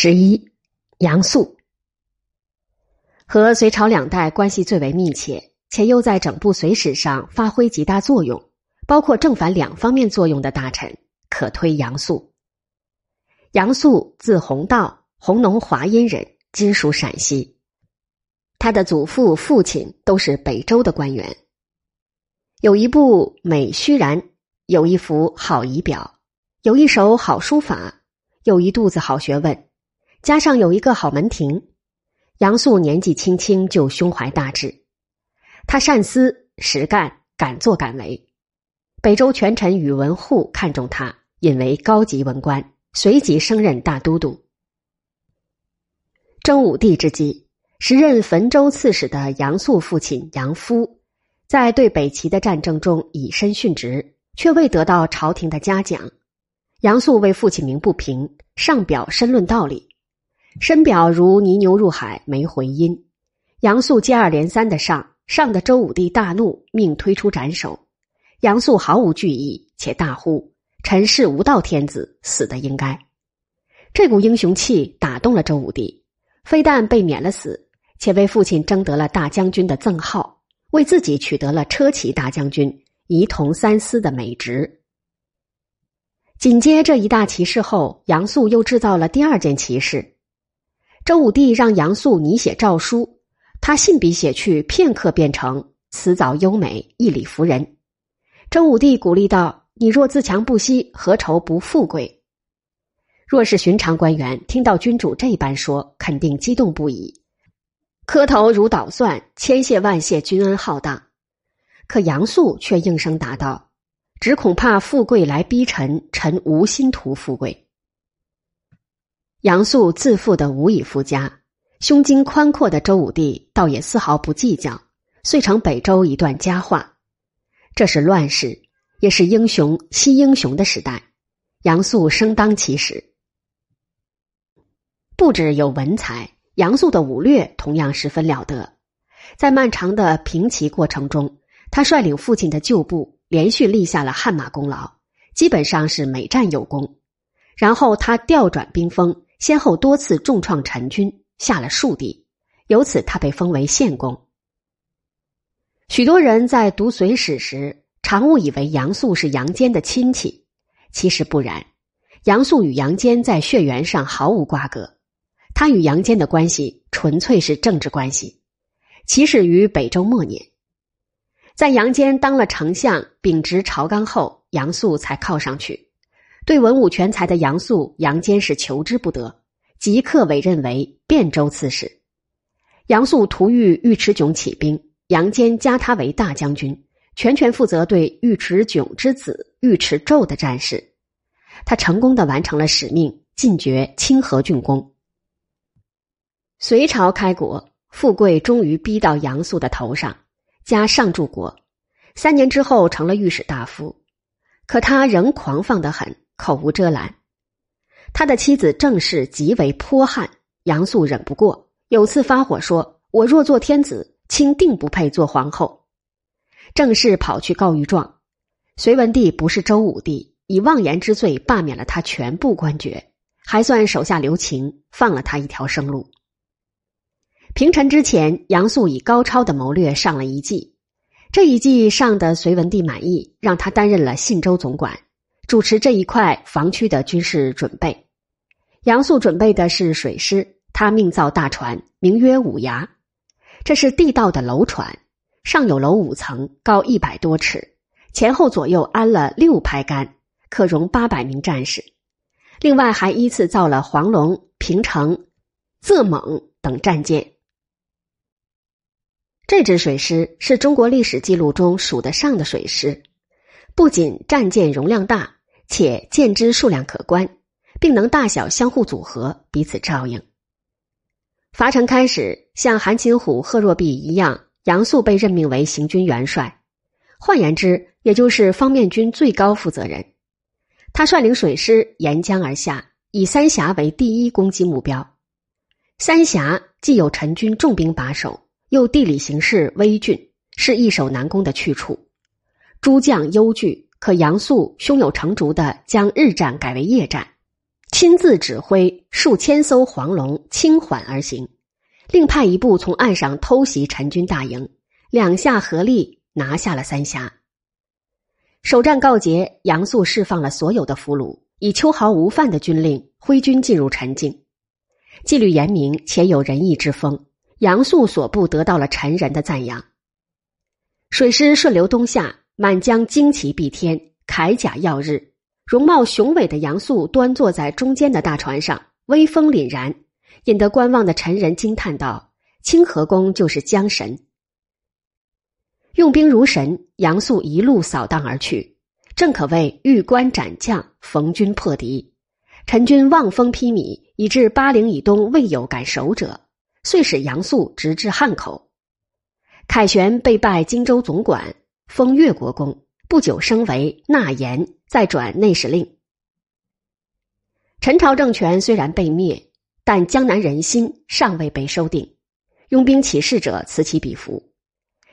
十一，杨素和隋朝两代关系最为密切，且又在整部隋史上发挥极大作用，包括正反两方面作用的大臣，可推杨素。杨素字弘道，弘农华阴人，今属陕西。他的祖父、父亲都是北周的官员。有一部美虚然，有一幅好仪表，有一手好书法，有一肚子好学问。加上有一个好门庭，杨素年纪轻轻就胸怀大志，他善思实干，敢作敢为。北周权臣宇文护看中他，引为高级文官，随即升任大都督。征武帝之际，时任汾州刺史的杨素父亲杨夫，在对北齐的战争中以身殉职，却未得到朝廷的嘉奖。杨素为父亲鸣不平，上表申论道理。深表如泥牛入海没回音，杨素接二连三的上，上的周武帝大怒，命推出斩首。杨素毫无惧意，且大呼：“臣是无道天子，死的应该。”这股英雄气打动了周武帝，非但被免了死，且为父亲争得了大将军的赠号，为自己取得了车骑大将军、仪同三司的美职。紧接这一大奇事后，杨素又制造了第二件奇事。周武帝让杨素拟写诏书，他信笔写去，片刻便成辞藻优美，义理服人。周武帝鼓励道：“你若自强不息，何愁不富贵？”若是寻常官员听到君主这般说，肯定激动不已，磕头如捣蒜，千谢万谢君恩浩荡。可杨素却应声答道：“只恐怕富贵来逼臣，臣无心图富贵。”杨素自负的无以复加，胸襟宽阔的周武帝倒也丝毫不计较，遂成北周一段佳话。这是乱世，也是英雄惜英雄的时代。杨素生当其时，不止有文才，杨素的武略同样十分了得。在漫长的平齐过程中，他率领父亲的旧部，连续立下了汗马功劳，基本上是每战有功。然后他调转兵锋。先后多次重创陈军，下了数地，由此他被封为献公。许多人在读《隋史》时，常误以为杨素是杨坚的亲戚，其实不然。杨素与杨坚在血缘上毫无瓜葛，他与杨坚的关系纯粹是政治关系。起始于北周末年，在杨坚当了丞相，秉直朝纲后，杨素才靠上去。对文武全才的杨素，杨坚是求之不得，即刻委任为汴州刺史。杨素图遇尉迟迥起兵，杨坚加他为大将军，全权负责对尉迟迥之子尉迟胄的战事。他成功的完成了使命，进爵清河郡公。隋朝开国，富贵终于逼到杨素的头上，加上柱国。三年之后，成了御史大夫，可他仍狂放的很。口无遮拦，他的妻子郑氏极为泼悍，杨素忍不过，有次发火说：“我若做天子，卿定不配做皇后。”郑氏跑去告御状，隋文帝不是周武帝，以妄言之罪罢免了他全部官爵，还算手下留情，放了他一条生路。平陈之前，杨素以高超的谋略上了一计，这一计上的隋文帝满意，让他担任了信州总管。主持这一块防区的军事准备，杨素准备的是水师，他命造大船，名曰五牙，这是地道的楼船，上有楼五层，高一百多尺，前后左右安了六排杆，可容八百名战士。另外还依次造了黄龙、平城、仄猛等战舰。这支水师是中国历史记录中数得上的水师，不仅战舰容量大。且舰只数量可观，并能大小相互组合，彼此照应。伐陈开始，像韩擒虎、贺若弼一样，杨素被任命为行军元帅，换言之，也就是方面军最高负责人。他率领水师沿江而下，以三峡为第一攻击目标。三峡既有陈军重兵把守，又地理形势危峻，是易守难攻的去处。诸将忧惧。可杨素胸有成竹的将日战改为夜战，亲自指挥数千艘黄龙轻缓而行，另派一部从岸上偷袭陈军大营，两下合力拿下了三峡。首战告捷，杨素释放了所有的俘虏，以秋毫无犯的军令挥军进入陈境。纪律严明且有仁义之风，杨素所部得到了陈人的赞扬。水师顺流东下，满江旌旗蔽天，铠甲耀日，容貌雄伟的杨素端坐在中间的大船上，威风凛然，引得观望的陈人惊叹道：“清河公就是江神。”用兵如神，杨素一路扫荡而去，正可谓遇关斩将，逢军破敌。陈军望风披靡，以致巴陵以东未有敢守者，遂使杨素直至汉口。凯旋被拜荆州总管，封越国公，不久升为纳言，再转内史令。陈朝政权虽然被灭，但江南人心尚未被收定，拥兵起事者此起彼伏。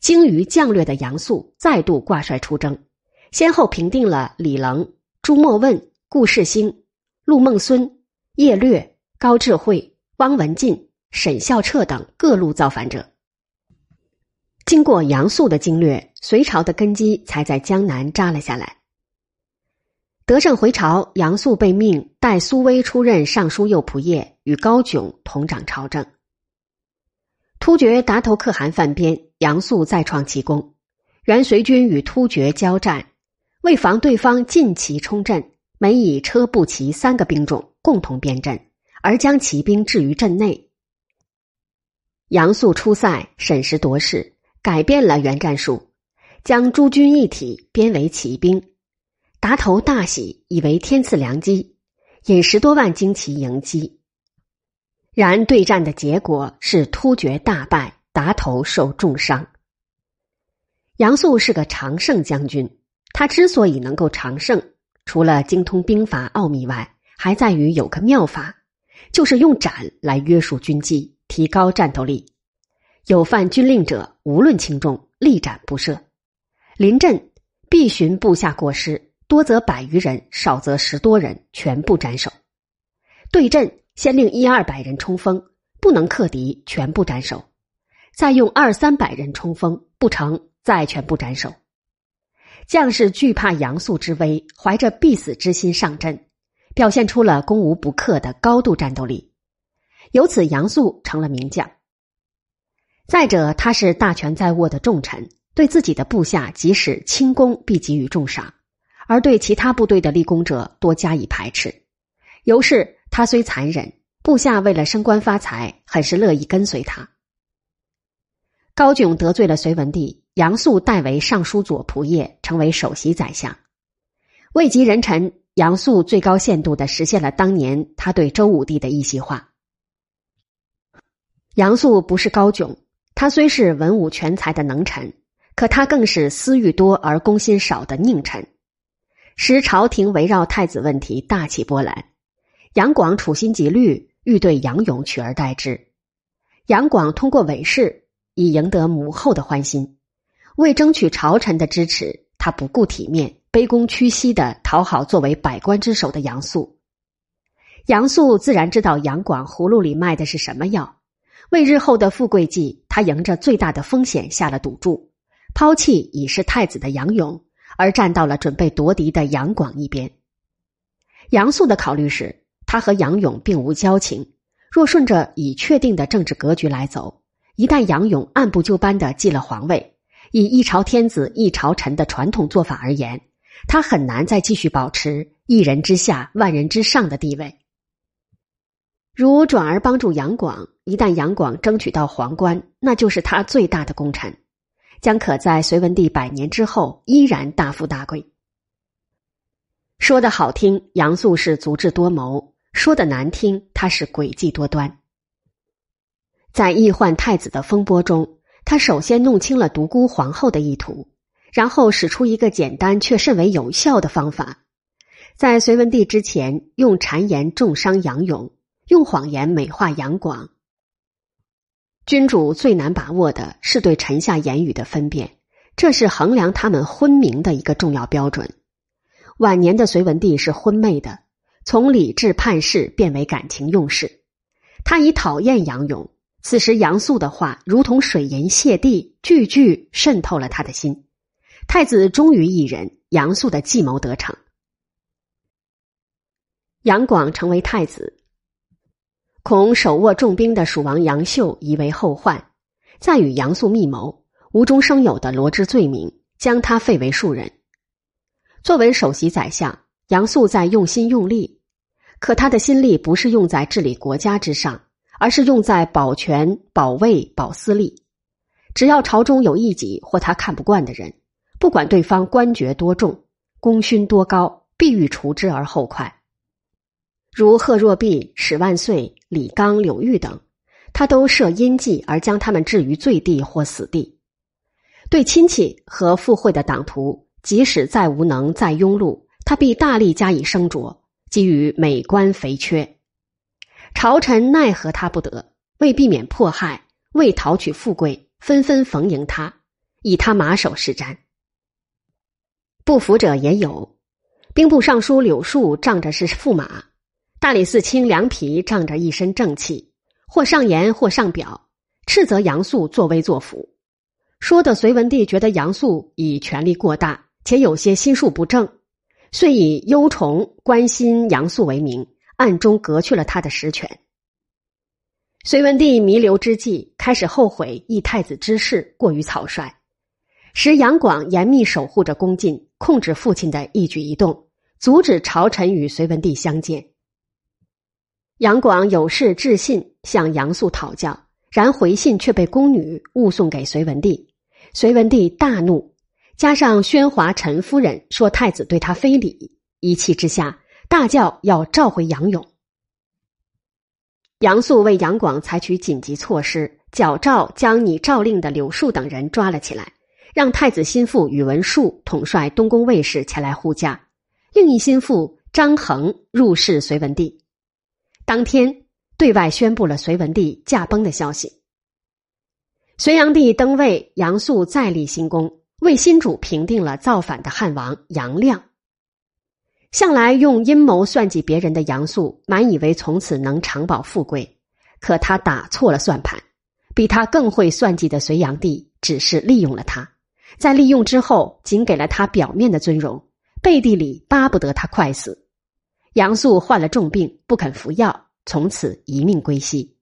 精于将略的杨素再度挂帅出征，先后平定了李棱、朱墨问、顾世兴、陆孟孙、叶略、高智慧、汪文进、沈孝彻等各路造反者。经过杨素的经略，隋朝的根基才在江南扎了下来。得胜回朝，杨素被命代苏威出任尚书右仆射，与高炯同掌朝政。突厥达头可汗犯边，杨素再创奇功。元隋军与突厥交战，为防对方进骑冲阵，每以车步骑三个兵种共同编阵，而将骑兵置于阵内。杨素出塞审时度势，改变了原战术，将诸军一体编为骑兵。达头大喜，以为天赐良机，引十多万精骑迎击。然对战的结果是突厥大败，达头受重伤。杨素是个常胜将军，他之所以能够常胜，除了精通兵法奥秘外，还在于有个妙法，就是用斩来约束军纪，提高战斗力。有犯军令者，无论轻重，立斩不赦。临阵必寻部下过失，多则百余人，少则十多人，全部斩首。对阵。先令一二百人冲锋，不能克敌，全部斩首；再用二三百人冲锋，不成，再全部斩首。将士惧怕杨素之威，怀着必死之心上阵，表现出了攻无不克的高度战斗力。由此，杨素成了名将。再者，他是大权在握的重臣，对自己的部下，即使轻功必给予重赏，而对其他部队的立功者多加以排斥，由是。他虽残忍，部下为了升官发财，很是乐意跟随他。高炯得罪了隋文帝，杨素代为尚书左仆射，成为首席宰相。位极人臣，杨素最高限度的实现了当年他对周武帝的一席话。杨素不是高炯，他虽是文武全才的能臣，可他更是私欲多而公心少的佞臣，使朝廷围绕太子问题大起波澜。杨广处心积虑，欲对杨勇取而代之。杨广通过韦氏，以赢得母后的欢心。为争取朝臣的支持，他不顾体面，卑躬屈膝的讨好作为百官之首的杨素。杨素自然知道杨广葫芦里卖的是什么药。为日后的富贵计，他迎着最大的风险下了赌注，抛弃已是太子的杨勇，而站到了准备夺嫡的杨广一边。杨素的考虑是。他和杨勇并无交情，若顺着已确定的政治格局来走，一旦杨勇按部就班的继了皇位，以一朝天子一朝臣的传统做法而言，他很难再继续保持一人之下万人之上的地位。如转而帮助杨广，一旦杨广争取到皇冠，那就是他最大的功臣，将可在隋文帝百年之后依然大富大贵。说的好听，杨素是足智多谋。说的难听，他是诡计多端。在易换太子的风波中，他首先弄清了独孤皇后的意图，然后使出一个简单却甚为有效的方法，在隋文帝之前用谗言重伤杨勇，用谎言美化杨广。君主最难把握的是对臣下言语的分辨，这是衡量他们昏明的一个重要标准。晚年的隋文帝是昏昧的。从理智判事变为感情用事。他已讨厌杨勇，此时杨素的话如同水银泻地，句句渗透了他的心。太子终于一人，杨素的计谋得逞。杨广成为太子，恐手握重兵的蜀王杨秀疑为后患，再与杨素密谋，无中生有的罗织罪名，将他废为庶人。作为首席宰相，杨素在用心用力，可他的心力不是用在治理国家之上，而是用在保全、保卫、保私利。只要朝中有异己或他看不惯的人，不管对方官爵多重、功勋多高，必欲除之而后快。如贺若弼、史万岁、李纲、柳玉等，他都设阴计而将他们置于罪地或死地。对亲戚和附会的党徒，即使再无能、再庸碌，他必大力加以升擢，给予美官肥缺。朝臣奈何他不得？为避免迫害，为讨取富贵，纷纷逢迎他，以他马首是瞻。不服者也有，兵部尚书柳树仗着是驸马。大理寺卿梁皮仗着一身正气，或上言或上表，斥责杨素作威作福，说的隋文帝觉得杨素以权力过大，且有些心术不正，遂以忧崇关心杨素为名，暗中革去了他的实权。隋文帝弥留之际，开始后悔议太子之事过于草率，使杨广严密守护着宫禁，控制父亲的一举一动，阻止朝臣与隋文帝相见。杨广有事致信向杨素讨教，然回信却被宫女误送给隋文帝。隋文帝大怒，加上宣华陈夫人说太子对他非礼，一气之下大叫要召回杨勇。杨素为杨广采取紧急措施，矫诏将拟诏令的柳树等人抓了起来，让太子心腹宇文述统帅东宫卫士前来护驾，另一心腹张衡入侍隋文帝。当天，对外宣布了隋文帝驾崩的消息。隋炀帝登位，杨素再立新功，为新主平定了造反的汉王杨亮。向来用阴谋算计别人的杨素，满以为从此能长保富贵，可他打错了算盘。比他更会算计的隋炀帝，只是利用了他，在利用之后，仅给了他表面的尊荣，背地里巴不得他快死。杨素患了重病，不肯服药，从此一命归西。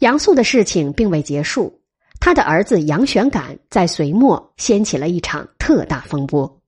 杨素的事情并未结束，他的儿子杨玄感在隋末掀起了一场特大风波。